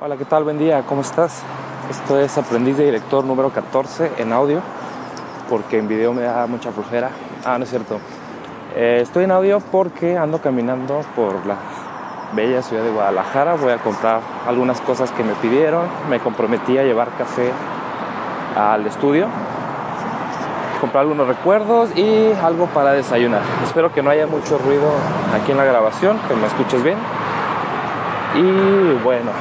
Hola, ¿qué tal? Buen día, ¿cómo estás? Esto es Aprendiz de Director número 14 en audio, porque en video me da mucha flojera. Ah, no es cierto. Eh, estoy en audio porque ando caminando por la bella ciudad de Guadalajara. Voy a comprar algunas cosas que me pidieron. Me comprometí a llevar café al estudio, comprar algunos recuerdos y algo para desayunar. Espero que no haya mucho ruido aquí en la grabación, que me escuches bien. Y bueno,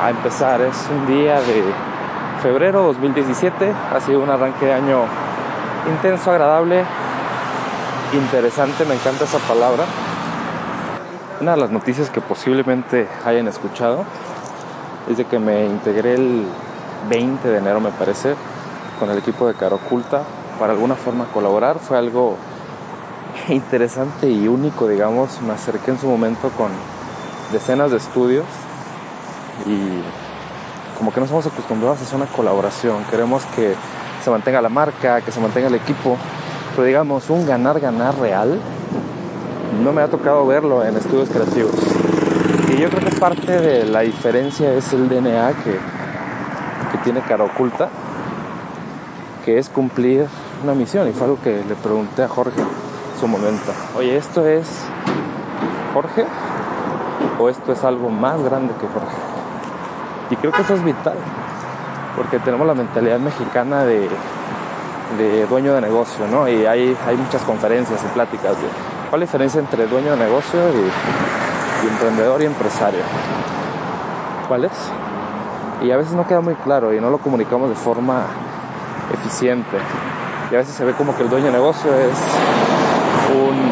a empezar. Es un día de febrero 2017. Ha sido un arranque de año intenso, agradable, interesante. Me encanta esa palabra. Una de las noticias que posiblemente hayan escuchado es de que me integré el 20 de enero, me parece, con el equipo de Caro Oculta para alguna forma colaborar. Fue algo interesante y único, digamos. Me acerqué en su momento con decenas de estudios y como que no estamos acostumbrados a hacer una colaboración. Queremos que se mantenga la marca, que se mantenga el equipo, pero digamos, un ganar-ganar real no me ha tocado verlo en estudios creativos. Y yo creo que parte de la diferencia es el DNA que, que tiene Cara Oculta, que es cumplir una misión. Y fue algo que le pregunté a Jorge en su momento. Oye, ¿esto es Jorge? ¿O esto es algo más grande que Jorge? Y creo que eso es vital, porque tenemos la mentalidad mexicana de, dueño de negocio, ¿no? Y hay, hay muchas conferencias y pláticas de cuál es la diferencia entre dueño de negocio y, emprendedor y empresario. ¿Cuál es? Y a veces no queda muy claro y no lo comunicamos de forma eficiente. Y a veces se ve como que el dueño de negocio es un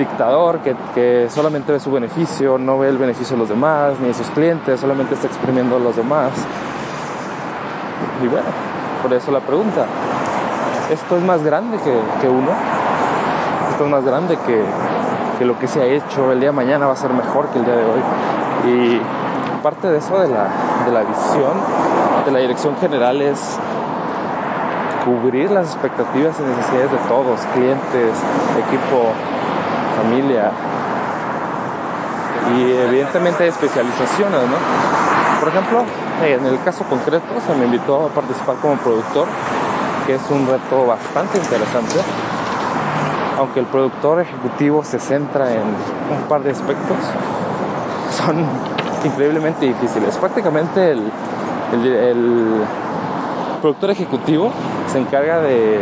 dictador que, solamente ve su beneficio, no ve el beneficio de los demás, ni de sus clientes, solamente está exprimiendo a los demás. Y bueno, por eso la pregunta, ¿esto es más grande que, uno? ¿Esto es más grande que, lo que se ha hecho? El día de mañana va a ser mejor que el día de hoy. Y parte de eso, de la, de la visión, de la dirección general es cubrir las expectativas y necesidades de todos, clientes, equipo, familia. Y evidentemente especializaciones, ¿no? Por ejemplo, en el caso concreto se me invitó a participar como productor, que es un reto bastante interesante. Aunque el productor ejecutivo se centra en un par de aspectos, son increíblemente difíciles. Prácticamente el, el productor ejecutivo se encarga de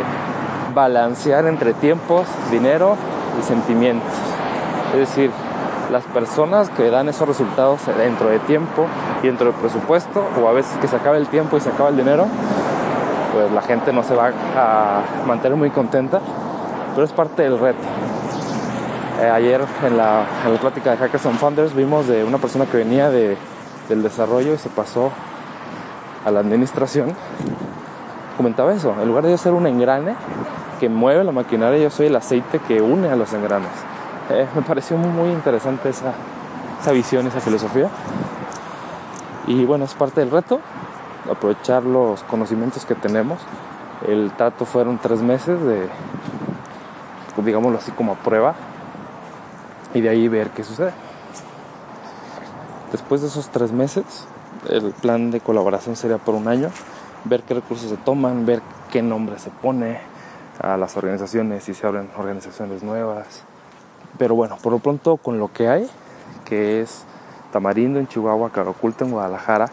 balancear entre tiempos, dinero sentimientos. Es decir, las personas que dan esos resultados dentro de tiempo y dentro del presupuesto, o a veces que se acaba el tiempo y se acaba el dinero, pues la gente no se va a mantener muy contenta, pero es parte del reto. Eh, ayer en la, en la, plática de Hackers and Founders vimos de una persona que venía de, del desarrollo y se pasó a la administración. Comentaba eso, en lugar de ser un engrane, que mueve la maquinaria, yo soy el aceite que une a los engranes. Eh, me pareció muy interesante esa, esa visión, esa filosofía. Y bueno, es parte del reto, aprovechar los conocimientos que tenemos. El trato fueron tres meses de, digámoslo así, como prueba. Y de ahí ver qué sucede. Después de esos tres meses, el plan de colaboración sería por un año. Ver qué recursos se toman, ver qué nombre se pone, a las organizaciones y se abren organizaciones nuevas. Pero bueno, por lo pronto con lo que hay, que es Tamarindo en Chihuahua, Caroculta en Guadalajara.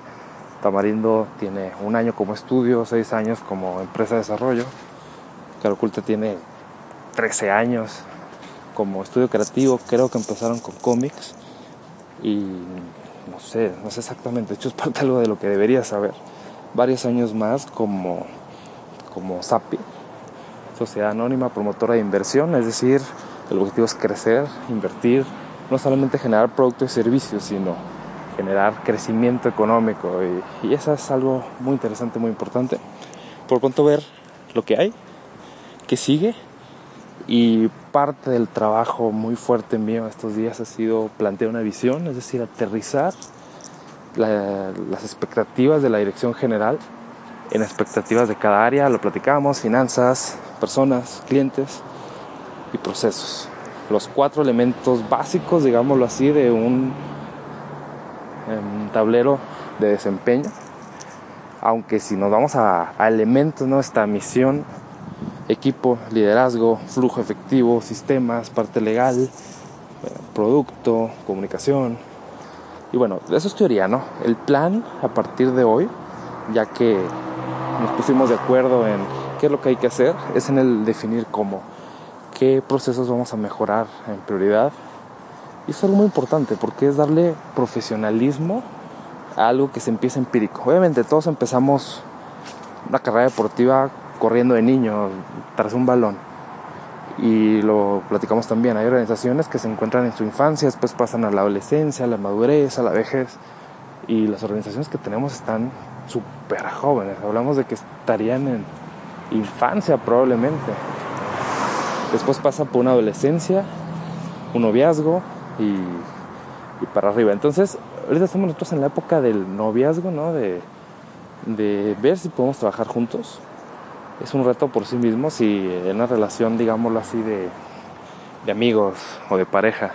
Tamarindo tiene un año como estudio, seis años como empresa de desarrollo. Caroculta tiene 13 años como estudio creativo. Creo que empezaron con cómics y no sé, no sé exactamente. De hecho, es parte de algo de lo que debería saber. Varios años más como, como SAPI, sociedad anónima promotora de inversión, es decir, el objetivo es crecer, invertir, no solamente generar productos y servicios, sino generar crecimiento económico y, eso es algo muy interesante, muy importante. Por pronto ver lo que hay, que sigue y parte del trabajo muy fuerte mío estos días ha sido plantear una visión, es decir, aterrizar las expectativas de la dirección general en expectativas de cada área, lo platicamos, finanzas, personas, clientes y procesos. Los cuatro elementos básicos, digámoslo así, de un un tablero de desempeño. Aunque si nos vamos a, elementos, ¿no? Esta misión, equipo, liderazgo, flujo efectivo, sistemas, parte legal, producto, comunicación. Y bueno, eso es teoría, ¿no? El plan a partir de hoy, ya que nos pusimos de acuerdo en qué es lo que hay que hacer, es en el definir cómo, qué procesos vamos a mejorar en prioridad. Y eso es algo muy importante porque es darle profesionalismo a algo que se empieza empírico. Obviamente todos empezamos una carrera deportiva corriendo de niño tras un balón. Y lo platicamos también, hay organizaciones que se encuentran en su infancia, después pasan a la adolescencia, a la madurez, a la vejez. Y las organizaciones que tenemos están súper jóvenes. Hablamos de que estarían en infancia probablemente. Después pasa por una adolescencia, un noviazgo y, para arriba. Entonces, ahorita estamos nosotros en la época del noviazgo, ¿no? De, de ver si podemos trabajar juntos. Es un reto por sí mismo si en una relación, digámoslo así, de, de amigos o de pareja,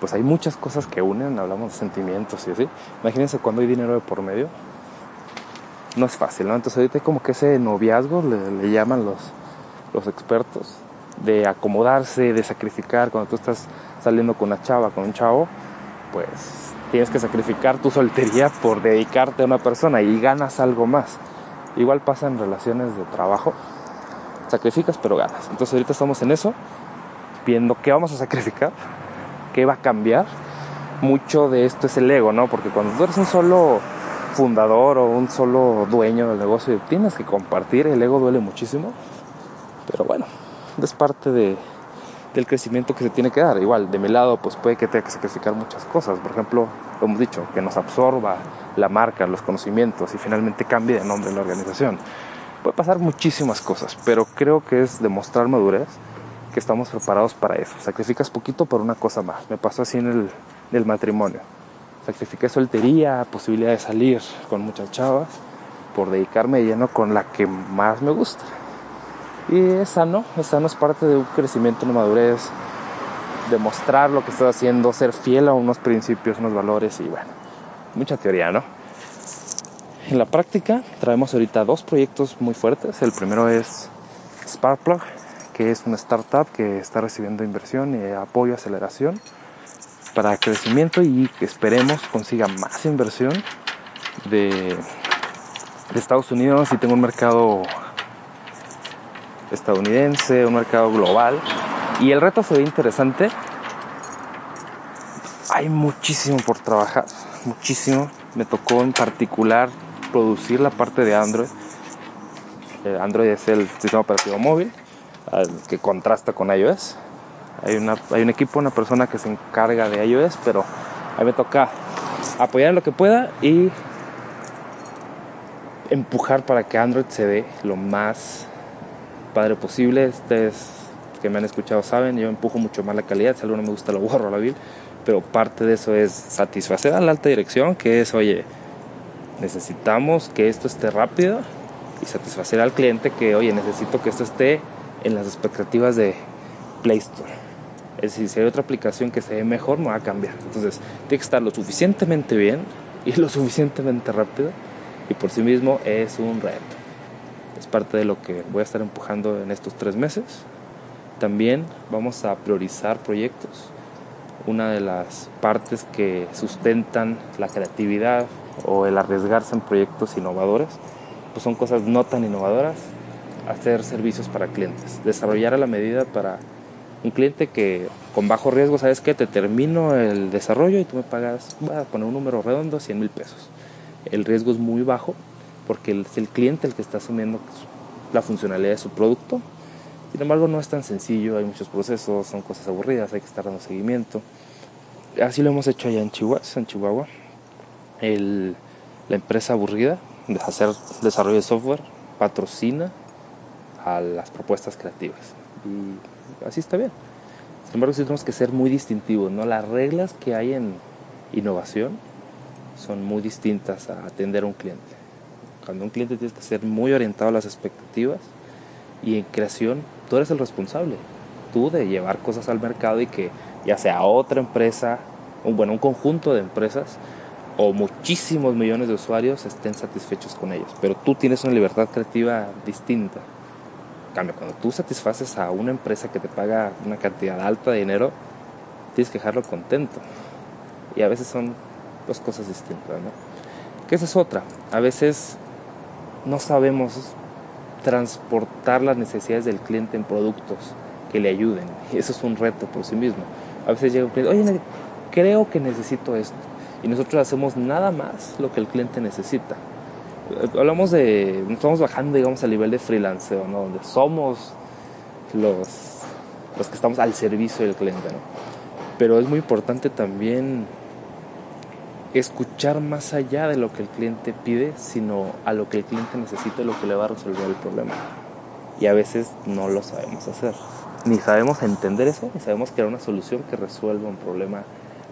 pues hay muchas cosas que unen, hablamos de sentimientos y así. Imagínense cuando hay dinero de por medio, no es fácil, ¿no? Entonces ahorita hay como que ese noviazgo, le, le llaman los, los expertos, de acomodarse, de sacrificar, cuando tú estás saliendo con una chava, con un chavo, pues tienes que sacrificar tu soltería por dedicarte a una persona y ganas algo más. Igual pasa en relaciones de trabajo, sacrificas pero ganas. Entonces ahorita estamos en eso, viendo qué vamos a sacrificar, qué va a cambiar. Mucho de esto es el ego, ¿no? Porque cuando tú eres un solo fundador o un solo dueño del negocio, tienes que compartir, el ego duele muchísimo. Pero bueno, es parte de, del crecimiento que se tiene que dar. Igual, de mi lado, pues puede que tenga que sacrificar muchas cosas. Por ejemplo, lo hemos dicho, que nos absorba la marca, los conocimientos y finalmente cambie de nombre la organización. Puede pasar muchísimas cosas, pero creo que es demostrar madurez que estamos preparados para eso. Sacrificas poquito por una cosa más. Me pasó así en en el matrimonio. Sacrifiqué soltería, posibilidad de salir con muchas chavas por dedicarme lleno con la que más me gusta. Y es sano, es sano, es parte de un crecimiento, una madurez, demostrar lo que estás haciendo, ser fiel a unos principios, unos valores y bueno, mucha teoría, ¿no? En la práctica traemos ahorita dos proyectos muy fuertes. El primero es Sparkplug, que es una startup que está recibiendo inversión y apoyo, aceleración para crecimiento y esperemos consiga más inversión de, de Estados Unidos y tenga un mercado estadounidense, un mercado global. Y el reto se ve interesante. Hay muchísimo por trabajar, muchísimo. Me tocó en particular producir la parte de Android. Eh, Android es el sistema operativo móvil que contrasta con iOS. Hay, una, hay un equipo, una persona que se encarga de iOS, pero a mí me toca apoyar en lo que pueda y empujar para que Android se dé lo más padre posible. Ustedes que me han escuchado saben, yo empujo mucho más la calidad. Si algo no me gusta, lo borro la vil. Pero parte de eso es satisfacer a la alta dirección, que es, oye, necesitamos que esto esté rápido y satisfacer al cliente que, oye, necesito que esto esté en las expectativas de Play Store. Es decir, si hay otra aplicación que se ve mejor, me va a cambiar. Entonces, tiene que estar lo suficientemente bien y lo suficientemente rápido. Y por sí mismo es un reto es parte de lo que voy a estar empujando en estos tres meses. También vamos a priorizar proyectos. Una de las partes que sustentan la creatividad o el arriesgarse en proyectos innovadores, pues son cosas no tan innovadoras, hacer servicios para clientes, desarrollar a la medida para un cliente que con bajo riesgo, ¿sabes qué? Te termino el desarrollo y tú me pagas, voy a poner un número redondo, 100 mil pesos. El riesgo es muy bajo porque es el cliente el que está asumiendo la funcionalidad de su producto. Sin embargo, no es tan sencillo, hay muchos procesos, son cosas aburridas, hay que estar dando seguimiento. Así lo hemos hecho allá en Chihuahua. En Chihuahua. la empresa aburrida de hacer desarrollo de software patrocina a las propuestas creativas. Así está bien. Sin embargo, sí tenemos que ser muy distintivos, ¿no? Las reglas que hay en innovación son muy distintas a atender a un cliente. Cuando un cliente tienes que ser muy orientado a las expectativas y en creación tú eres el responsable, tú de llevar cosas al mercado y que ya sea otra empresa, un, bueno, un conjunto de empresas o muchísimos millones de usuarios estén satisfechos con ellos. Pero tú tienes una libertad creativa distinta. Cambio, cuando tú satisfaces a una empresa que te paga una cantidad alta de dinero, tienes que dejarlo contento. Y a veces son dos cosas distintas, ¿no? Que esa es otra. A veces no sabemos transportar las necesidades del cliente en productos que le ayuden. Y eso es un reto por sí mismo. A veces llega un cliente, oye, creo que necesito esto. Y nosotros hacemos nada más lo que el cliente necesita. Hablamos de, estamos bajando, digamos, al nivel de freelance, ¿no? Donde somos los, los que estamos al servicio del cliente, ¿no? Pero es muy importante también escuchar más allá de lo que el cliente pide, sino a lo que el cliente necesita lo que le va a resolver el problema. Y a veces no lo sabemos hacer. Ni sabemos entender eso, ni sabemos crear una solución que resuelva un problema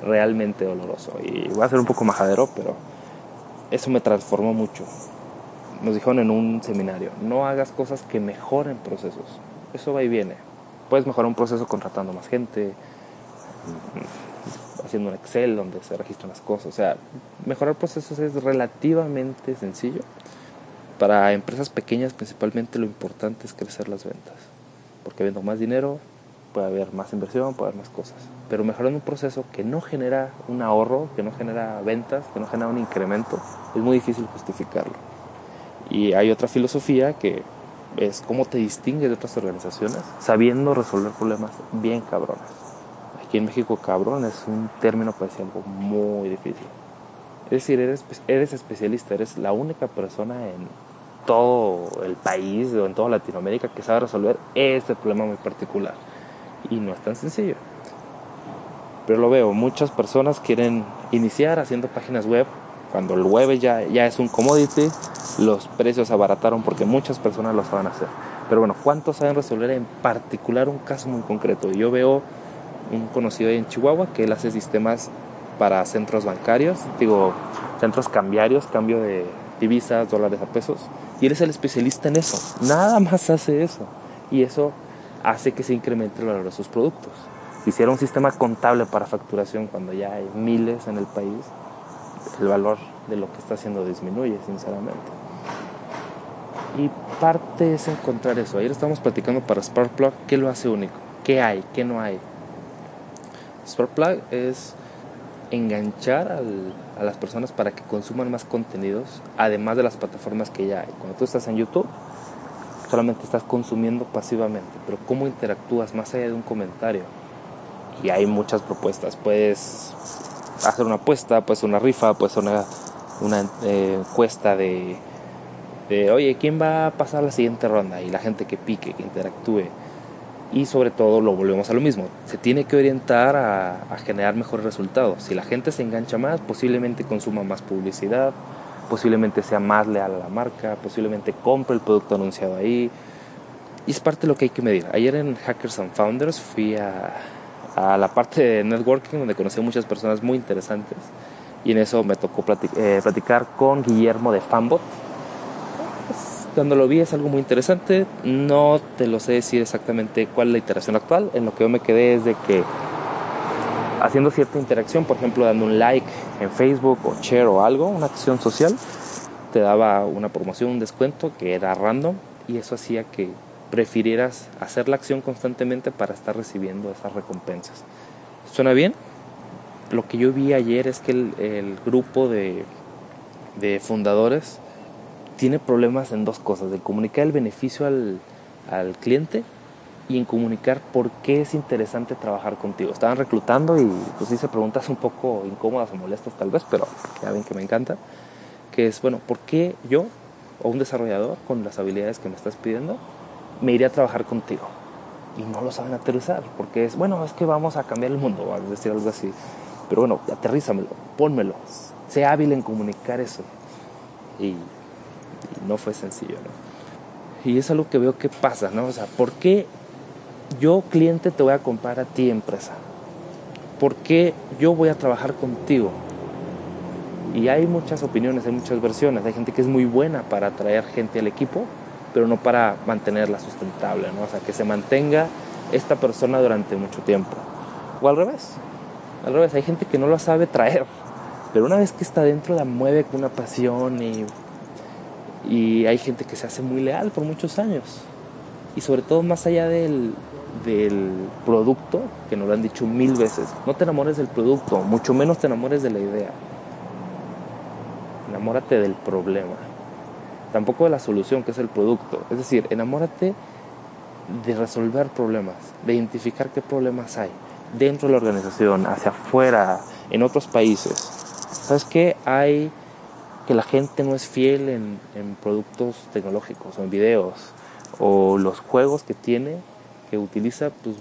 realmente doloroso. Y voy a ser un poco majadero, pero eso me transformó mucho. Nos dijeron en un seminario, no hagas cosas que mejoren procesos. Eso va y viene. Puedes mejorar un proceso contratando más gente, haciendo un Excel donde se registran las cosas. O sea, mejorar procesos es relativamente sencillo. Para empresas pequeñas principalmente lo importante es crecer las ventas. Porque viendo más dinero puede haber más inversión, puede haber más cosas. Pero mejorando un proceso que no genera un ahorro, que no genera ventas, que no genera un incremento, es muy difícil justificarlo. Y hay otra filosofía que es cómo te distingues de otras organizaciones sabiendo resolver problemas bien cabrones en México cabrón es un término para decir algo muy difícil. Es decir, eres, eres especialista, eres la única persona en todo el país o en toda Latinoamérica que sabe resolver este problema muy particular. Y no es tan sencillo. Pero lo veo, muchas personas quieren iniciar haciendo páginas web. Cuando el web ya, ya es un commodity, los precios abarataron porque muchas personas lo saben hacer. Pero bueno, ¿cuántos saben resolver en particular un caso muy concreto? Yo veo un conocido en Chihuahua que él hace sistemas para centros bancarios, digo, centros cambiarios, cambio de divisas, dólares a pesos. Y él es el especialista en eso. Nada más hace eso. Y eso hace que se incremente el valor de sus productos. Si hiciera un sistema contable para facturación cuando ya hay miles en el país, el valor de lo que está haciendo disminuye, sinceramente. Y parte es encontrar eso. Ayer estamos platicando para Sparkplug qué lo hace único, qué hay, qué no hay. Sparkplug es enganchar a las personas para que consuman más contenidos, además de las plataformas que ya hay. Cuando tú estás en YouTube, solamente estás consumiendo pasivamente, pero ¿cómo interactúas más allá de un comentario? Y hay muchas propuestas. Puedes hacer una apuesta, puedes una rifa, puedes una, una eh, encuesta de, de, oye, ¿quién va a pasar la siguiente ronda? Y la gente que pique, que interactúe y sobre todo lo volvemos a lo mismo, se tiene que orientar a, generar mejores resultados. Si la gente se engancha más, posiblemente consuma más publicidad, posiblemente sea más leal a la marca, posiblemente compre el producto anunciado ahí. Y es parte de lo que hay que medir. Ayer en Hackers and Founders fui a, a la parte de networking donde conocí a muchas personas muy interesantes y en eso me tocó eh, platicar con Guillermo de Fanbot cuando lo vi es algo muy interesante, no te lo sé decir exactamente cuál es la iteración actual, en lo que yo me quedé es de que haciendo cierta interacción, por ejemplo dando un like en Facebook o share o algo, una acción social, te daba una promoción, un descuento que era random y eso hacía que prefirieras hacer la acción constantemente para estar recibiendo esas recompensas. ¿Suena bien? Lo que yo vi ayer es que el, grupo de, fundadores tiene problemas en dos cosas, de comunicar el beneficio al cliente y en comunicar por qué es interesante trabajar contigo. Estaban reclutando y pues hice preguntas un poco incómodas o molestas tal vez, pero ya ven que me encanta, que es, bueno, ¿por qué yo o un desarrollador con las habilidades que me estás pidiendo me iría a trabajar contigo? Y no lo saben aterrizar, porque es, bueno, es que vamos a cambiar el mundo, a decir algo así. Pero bueno, aterrízamelo, pónmelo, sé hábil en comunicar eso. Y no fue sencillo, ¿no? Y es algo que veo que pasa, ¿no? O sea, ¿por qué yo, cliente, te voy a comprar a ti, empresa? ¿Por qué yo voy a trabajar contigo? Y hay muchas opiniones, hay muchas versiones. Hay gente que es muy buena para atraer gente al equipo, pero no para mantenerla sustentable, ¿no? O sea, que se mantenga esta persona durante mucho tiempo. O al revés. Al revés, hay gente que no lo sabe traer. Pero una vez que está dentro la mueve con una pasión y, y hay gente que se hace muy leal por muchos años. Y sobre todo más allá del, del producto, que nos lo han dicho mil veces, no te enamores del producto, mucho menos te enamores de la idea. Enamórate del problema. Tampoco de la solución, que es el producto. Es decir, enamórate de resolver problemas, de identificar qué problemas hay dentro de la organización, hacia afuera, en otros países. ¿Sabes qué? Hay que la gente no es fiel en, productos tecnológicos en videos o los juegos que tiene, que utiliza, pues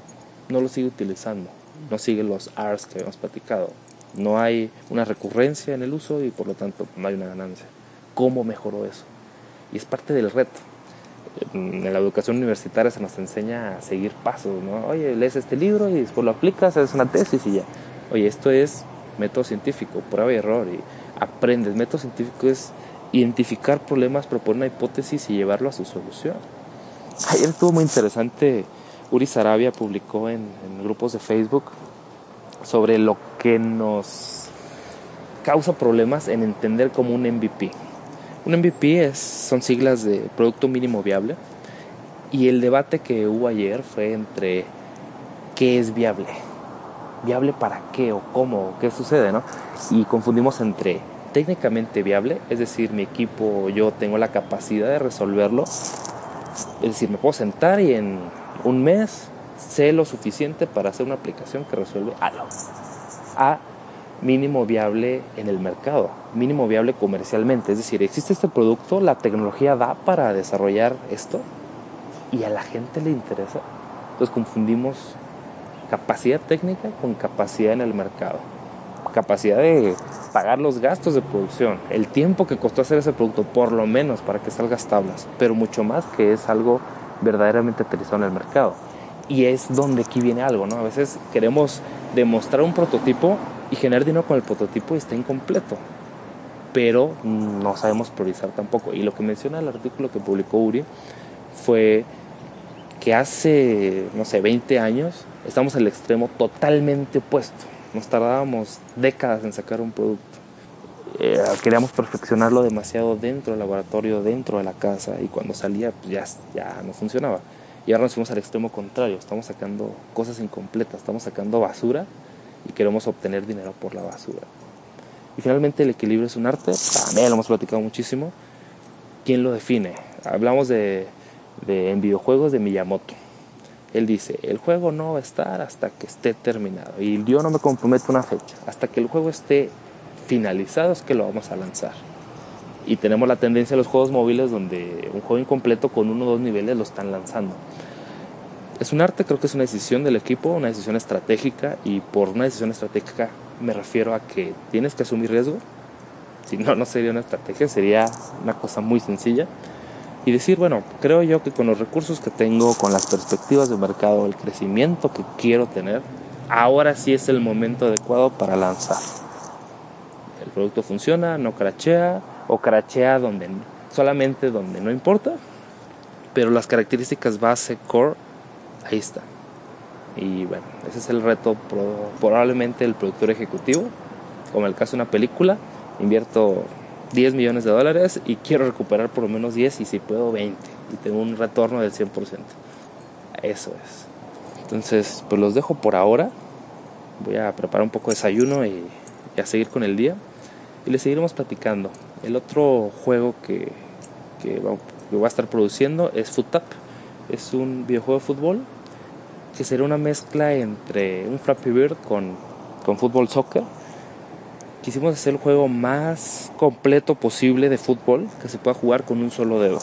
no los sigue utilizando, no sigue los ARS que habíamos platicado. No hay una recurrencia en el uso y por lo tanto no hay una ganancia. ¿Cómo mejoró eso? Y es parte del reto en la educación universitaria se nos enseña a seguir pasos, ¿no? Oye, lees este libro y después lo aplicas, haces una tesis y ya. Oye, esto es método científico, prueba y error y aprendes. Método científico es identificar problemas, proponer una hipótesis y llevarlo a su solución. Ayer estuvo muy interesante, Uri Sarabia publicó en, grupos de Facebook sobre lo que nos causa problemas en entender como un MVP. Un MVP es, son siglas de Producto Mínimo Viable y el debate que hubo ayer fue entre qué es viable, viable para qué o cómo, qué sucede, ¿no? Y confundimos entre técnicamente viable, es decir, mi equipo, yo tengo la capacidad de resolverlo, es decir, me puedo sentar y en un mes sé lo suficiente para hacer una aplicación que resuelve algo. A mínimo viable en el mercado, mínimo viable comercialmente. Es decir, existe este producto, la tecnología da para desarrollar esto y a la gente le interesa. Entonces confundimos capacidad técnica con capacidad en el mercado. Capacidad de pagar los gastos de producción, el tiempo que costó hacer ese producto, por lo menos para que salga tablas, pero mucho más que es algo verdaderamente aterrizado en el mercado. Y es donde aquí viene algo, ¿no? A veces queremos demostrar un prototipo y generar dinero con el prototipo está incompleto. Pero no sabemos priorizar tampoco. Y lo que menciona el artículo que publicó Uri fue que hace, no sé, 20 años estamos al extremo totalmente opuesto. Nos tardábamos décadas en sacar un producto. Eh, queríamos perfeccionarlo demasiado dentro del laboratorio, dentro de la casa, y cuando salía pues ya, ya no funcionaba. Y ahora nos fuimos al extremo contrario, estamos sacando cosas incompletas, estamos sacando basura y queremos obtener dinero por la basura. Y finalmente el equilibrio es un arte, también lo hemos platicado muchísimo. ¿Quién lo define? Hablamos de, de, en videojuegos de Miyamoto. Él dice, el juego no va a estar hasta que esté terminado. Y yo no me comprometo una fecha. Hasta que el juego esté finalizado es que lo vamos a lanzar. Y tenemos la tendencia a los juegos móviles donde un juego incompleto con uno o dos niveles lo están lanzando es un arte, creo que es una decisión del equipo, una decisión estratégica y por una decisión estratégica me refiero a que tienes que asumir riesgo. Si no, no sería una estrategia, sería una cosa muy sencilla. Y decir, bueno, creo yo que con los recursos que tengo, con las perspectivas de mercado, el crecimiento que quiero tener, ahora sí es el momento adecuado para lanzar. Producto funciona, no crachea o crachea donde solamente donde no importa, pero las características base core ahí está. Y bueno, ese es el reto, probablemente el productor ejecutivo, como el caso de una película, invierto 10 millones de dólares y quiero recuperar por lo menos 10 y si puedo 20 y tengo un retorno del 100%. Eso es. Entonces, pues los dejo por ahora. Voy a preparar un poco de desayuno y, a seguir con el día. Y les seguiremos platicando. El otro juego que, que, voy a estar produciendo es Foot es un videojuego de fútbol que será una mezcla entre un Flappy Bird con, con fútbol soccer. Quisimos hacer el juego más completo posible de fútbol que se pueda jugar con un solo dedo.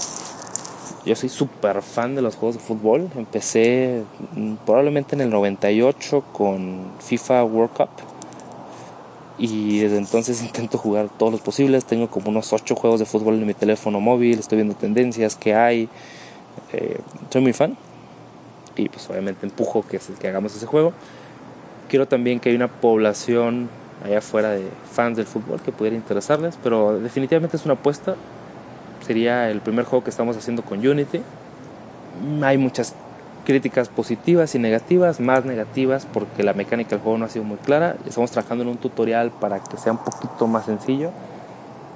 Yo soy súper fan de los juegos de fútbol. Empecé mm, probablemente en el 98 con FIFA World Cup. Y desde entonces intento jugar todos los posibles. Tengo como unos 8 juegos de fútbol en mi teléfono móvil. Estoy viendo tendencias que hay. Eh, soy muy fan y pues obviamente empujo que, que hagamos ese juego. Quiero también que haya una población allá afuera de fans del fútbol que pudiera interesarles, pero definitivamente es una apuesta. Sería el primer juego que estamos haciendo con Unity. Hay muchas críticas positivas y negativas, más negativas porque la mecánica del juego no ha sido muy clara. Estamos trabajando en un tutorial para que sea un poquito más sencillo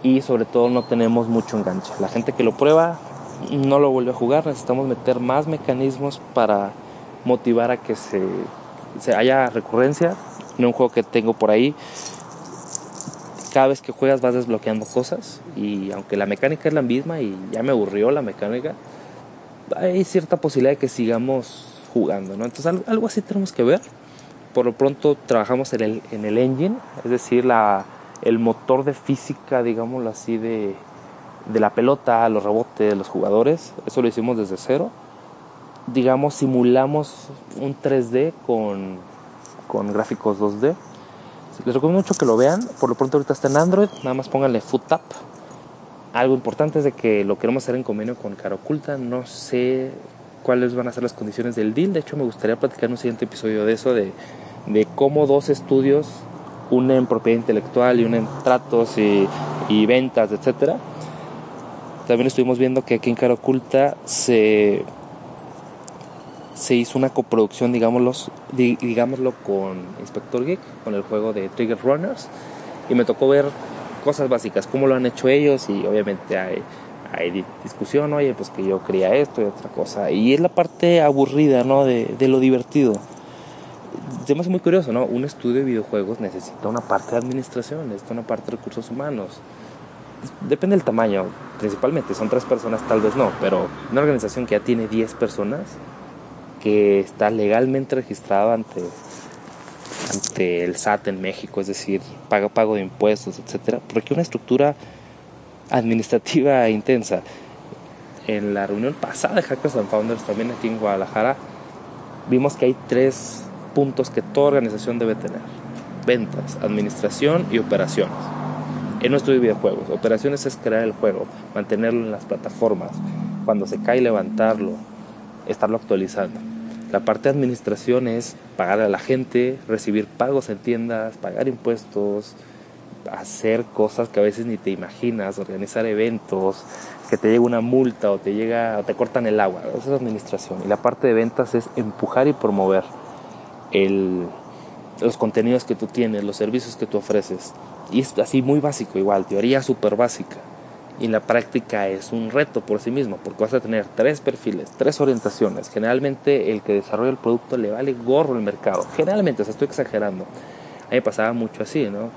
y sobre todo no tenemos mucho enganche. La gente que lo prueba no lo vuelve a jugar, necesitamos meter más mecanismos para motivar a que se, se haya recurrencia. En un juego que tengo por ahí, cada vez que juegas vas desbloqueando cosas y aunque la mecánica es la misma y ya me aburrió la mecánica, hay cierta posibilidad de que sigamos jugando, ¿no? Entonces algo así tenemos que ver. Por lo pronto trabajamos en el, en el engine, es decir, la, el motor de física, digámoslo así, de, de la pelota, los rebotes, los jugadores. Eso lo hicimos desde cero. Digamos, simulamos un 3D con, con gráficos 2D. Les recomiendo mucho que lo vean. Por lo pronto ahorita está en Android. Nada más pónganle FootTap algo importante es de que lo queremos hacer en convenio con Cara Oculta. No sé cuáles van a ser las condiciones del deal. De hecho, me gustaría platicar en un siguiente episodio de eso, de, de cómo dos estudios unen propiedad intelectual y unen tratos y, y ventas, etcétera. También estuvimos viendo que aquí en Cara Oculta se, se hizo una coproducción, digámoslo, digámoslo, con Inspector Geek, con el juego de Trigger Runners. Y me tocó ver cosas básicas, cómo lo han hecho ellos y obviamente hay, hay discusión, oye, pues que yo quería esto y otra cosa. Y es la parte aburrida, ¿no? De, de lo divertido. Es muy curioso, ¿no? Un estudio de videojuegos necesita una parte de administración, necesita una parte de recursos humanos. Depende del tamaño, principalmente, son tres personas, tal vez no, pero una organización que ya tiene 10 personas, que está legalmente registrada ante ante el SAT en México, es decir, pago, pago de impuestos, etcétera, porque una estructura administrativa intensa. En la reunión pasada de Hackers and Founders, también aquí en Guadalajara, vimos que hay tres puntos que toda organización debe tener: ventas, administración y operaciones. En nuestro videojuegos, operaciones es crear el juego, mantenerlo en las plataformas, cuando se cae, levantarlo, estarlo actualizando la parte de administración es pagar a la gente, recibir pagos en tiendas, pagar impuestos, hacer cosas que a veces ni te imaginas, organizar eventos, que te llega una multa o te llega o te cortan el agua, esa es administración. Y la parte de ventas es empujar y promover el, los contenidos que tú tienes, los servicios que tú ofreces. Y es así muy básico igual, teoría súper básica y la práctica es un reto por sí mismo, porque vas a tener tres perfiles, tres orientaciones. Generalmente el que desarrolla el producto le vale gorro el mercado. Generalmente, o sea, estoy exagerando. A mí me pasaba mucho así, ¿no?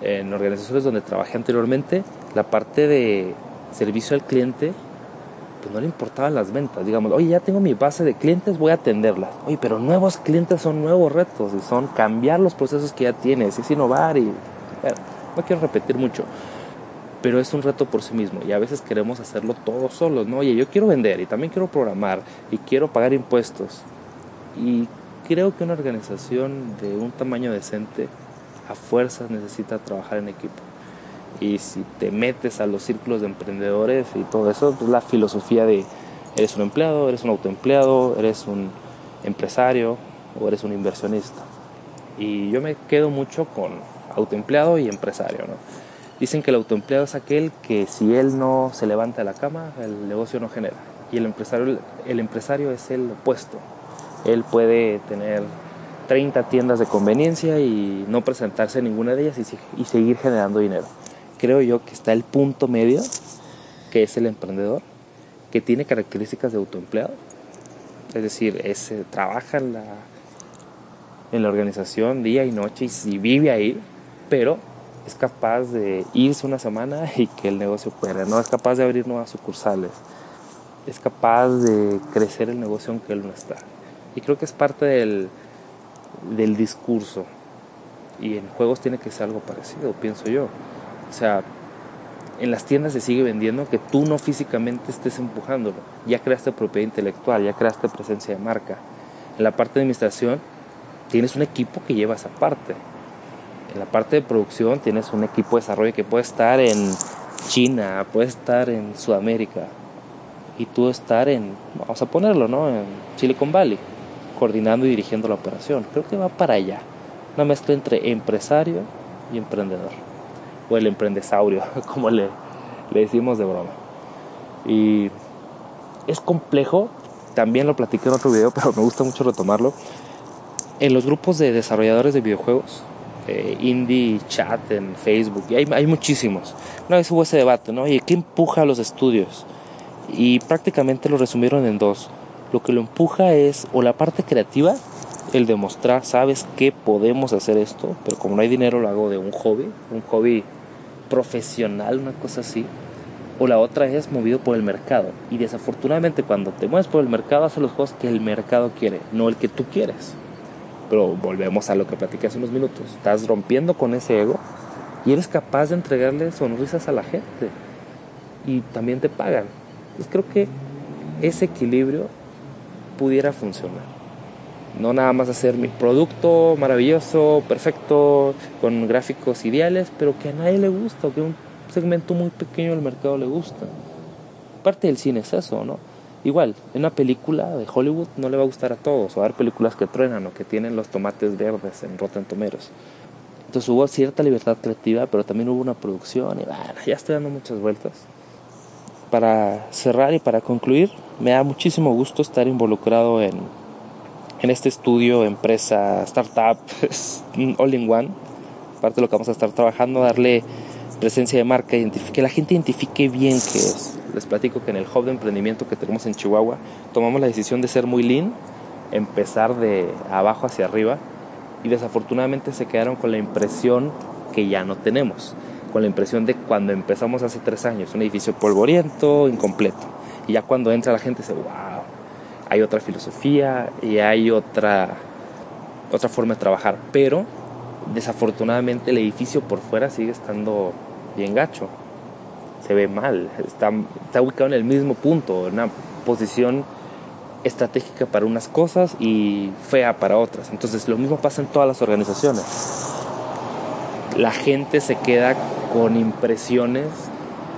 En organizaciones donde trabajé anteriormente, la parte de servicio al cliente, pues no le importaban las ventas. Digamos, oye, ya tengo mi base de clientes, voy a atenderlas. Oye, pero nuevos clientes son nuevos retos y son cambiar los procesos que ya tienes, es innovar y... no quiero repetir mucho pero es un reto por sí mismo y a veces queremos hacerlo todos solos, ¿no? Oye, yo quiero vender y también quiero programar y quiero pagar impuestos. Y creo que una organización de un tamaño decente a fuerzas necesita trabajar en equipo. Y si te metes a los círculos de emprendedores y todo eso, pues la filosofía de eres un empleado, eres un autoempleado, eres un empresario o eres un inversionista. Y yo me quedo mucho con autoempleado y empresario, ¿no? Dicen que el autoempleado es aquel que si él no se levanta de la cama, el negocio no genera. Y el empresario, el empresario es el opuesto. Él puede tener 30 tiendas de conveniencia y no presentarse en ninguna de ellas y, seguir generando dinero. Creo yo que está el punto medio, que es el emprendedor, que tiene características de autoempleado. Es decir, es, trabaja en la, en la organización día y noche y vive ahí, pero es capaz de irse una semana y que el negocio pueda, no es capaz de abrir nuevas sucursales, es capaz de crecer el negocio aunque él no está. Y creo que es parte del, del discurso. Y en juegos tiene que ser algo parecido, pienso yo. O sea, en las tiendas se sigue vendiendo que tú no físicamente estés empujándolo. Ya creaste propiedad intelectual, ya creaste presencia de marca. En la parte de administración tienes un equipo que lleva esa parte en la parte de producción tienes un equipo de desarrollo que puede estar en China, puede estar en Sudamérica y tú estar en, vamos a ponerlo, ¿no? En Silicon Valley, coordinando y dirigiendo la operación. Creo que va para allá. Una mezcla entre empresario y emprendedor. O el emprendesaurio, como le, le decimos de broma. Y es complejo también lo platiqué en otro video, pero me gusta mucho retomarlo. En los grupos de desarrolladores de videojuegos, eh, indie chat en Facebook, hay, muchísimos. Una vez hubo ese debate, ¿no? Oye, ¿qué empuja a los estudios? Y prácticamente lo resumieron en dos. Lo que lo empuja es o la parte creativa, el demostrar, sabes que podemos hacer esto, pero como no hay dinero lo hago de un hobby, un hobby profesional, una cosa así. O la otra es movido por el mercado. Y desafortunadamente cuando te mueves por el mercado haces los juegos que el mercado quiere, no el que tú quieres. Pero volvemos a lo que platiqué hace unos minutos. Estás rompiendo con ese ego y eres capaz de entregarle sonrisas a la gente. Y también te pagan. Pues creo que ese equilibrio pudiera funcionar. No nada más hacer mi producto maravilloso, perfecto, con gráficos ideales, pero que a nadie le gusta, o que a un segmento muy pequeño del mercado le gusta. Parte del cine es eso, ¿no? Igual, una película de Hollywood no le va a gustar a todos, o hay películas que truenan o que tienen los tomates verdes en Rotten Tomatoes. Entonces hubo cierta libertad creativa, pero también hubo una producción y bueno, ya estoy dando muchas vueltas. Para cerrar y para concluir, me da muchísimo gusto estar involucrado en, en este estudio, empresa, startup, all in one. Parte de lo que vamos a estar trabajando, darle presencia de marca, que la gente identifique bien qué es les platico que en el hub de emprendimiento que tenemos en Chihuahua tomamos la decisión de ser muy lean, empezar de abajo hacia arriba y desafortunadamente se quedaron con la impresión que ya no tenemos, con la impresión de cuando empezamos hace tres años, un edificio polvoriento, incompleto. Y ya cuando entra la gente dice, wow, hay otra filosofía y hay otra, otra forma de trabajar, pero desafortunadamente el edificio por fuera sigue estando bien gacho se ve mal, está, está ubicado en el mismo punto, en una posición estratégica para unas cosas y fea para otras. Entonces lo mismo pasa en todas las organizaciones. La gente se queda con impresiones,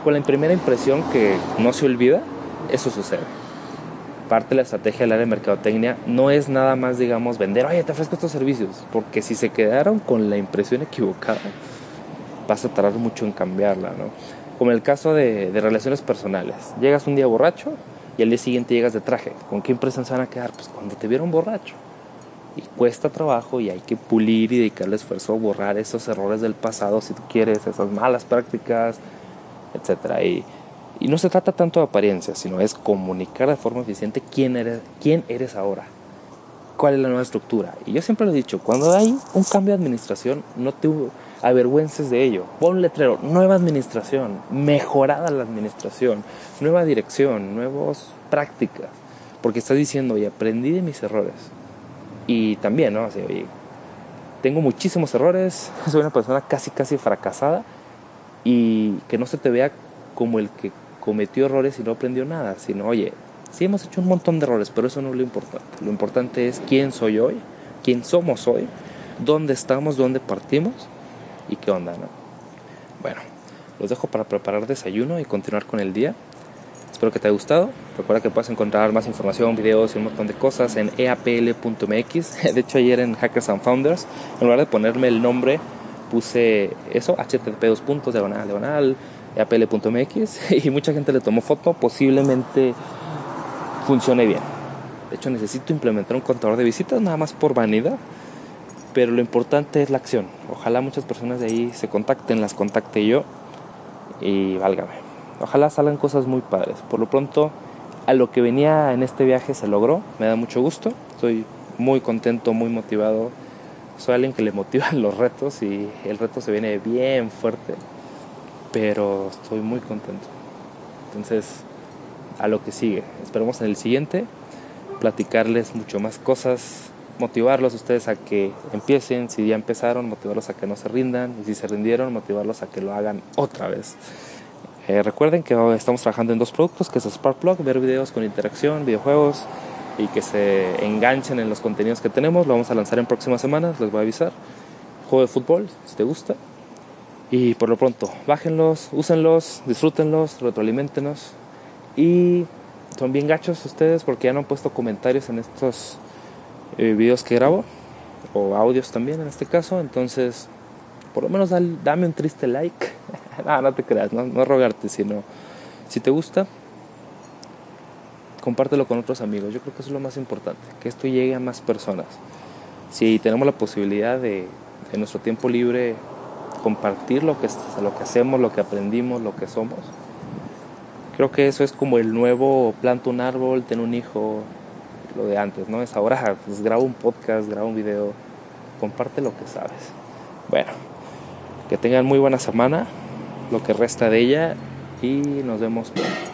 con la primera impresión que no se olvida, eso sucede. Parte de la estrategia del área de mercadotecnia no es nada más, digamos, vender, oye, te ofrezco estos servicios, porque si se quedaron con la impresión equivocada, vas a tardar mucho en cambiarla, ¿no? Como el caso de, relaciones personales. Llegas un día borracho y al día siguiente llegas de traje. ¿Con qué impresión se van a quedar? Pues cuando te vieron borracho. Y cuesta trabajo y hay que pulir y dedicarle esfuerzo a borrar esos errores del pasado si tú quieres, esas malas prácticas, etc. Y, y no se trata tanto de apariencia, sino es comunicar de forma eficiente quién eres, quién eres ahora, cuál es la nueva estructura. Y yo siempre lo he dicho, cuando hay un cambio de administración, no te avergüences de ello. Pon un letrero, nueva administración, mejorada la administración, nueva dirección, nuevas prácticas. Porque estás diciendo, oye, aprendí de mis errores. Y también, ¿no? Así, oye, tengo muchísimos errores, soy una persona casi, casi fracasada y que no se te vea como el que cometió errores y no aprendió nada, sino, oye, sí hemos hecho un montón de errores, pero eso no es lo importante. Lo importante es quién soy hoy, quién somos hoy, dónde estamos, dónde partimos y qué onda, ¿no? Bueno, los dejo para preparar desayuno y continuar con el día. Espero que te haya gustado. Recuerda que puedes encontrar más información, videos y un montón de cosas en eapl.mx. De hecho, ayer en Hackers and Founders, en lugar de ponerme el nombre, puse eso, http diagonal, diagonal, eapl.mx. Y mucha gente le tomó foto. Posiblemente funcione bien. De hecho, necesito implementar un contador de visitas nada más por vanidad pero lo importante es la acción. Ojalá muchas personas de ahí se contacten, las contacte yo y válgame. Ojalá salgan cosas muy padres. Por lo pronto, a lo que venía en este viaje se logró, me da mucho gusto, estoy muy contento, muy motivado. Soy alguien que le motivan los retos y el reto se viene bien fuerte, pero estoy muy contento. Entonces, a lo que sigue. Esperemos en el siguiente platicarles mucho más cosas motivarlos ustedes a que empiecen, si ya empezaron, motivarlos a que no se rindan y si se rindieron, motivarlos a que lo hagan otra vez. Eh, recuerden que estamos trabajando en dos productos, que es Sparkplug, ver videos con interacción, videojuegos y que se enganchen en los contenidos que tenemos. Lo vamos a lanzar en próximas semanas, les voy a avisar. Juego de fútbol, si te gusta. Y por lo pronto, bájenlos, úsenlos, disfrútenlos, retroalimentenos. Y son bien gachos ustedes porque ya no han puesto comentarios en estos eh, videos que grabo, o audios también en este caso, entonces por lo menos dame un triste like. no, no te creas, no, no rogarte, sino si te gusta, compártelo con otros amigos. Yo creo que eso es lo más importante, que esto llegue a más personas. Si tenemos la posibilidad de, en nuestro tiempo libre, compartir lo que, lo que hacemos, lo que aprendimos, lo que somos, creo que eso es como el nuevo planta un árbol, ten un hijo, lo de antes, ¿no? Es ahora, pues graba un podcast, graba un video, comparte lo que sabes. Bueno, que tengan muy buena semana, lo que resta de ella y nos vemos pronto.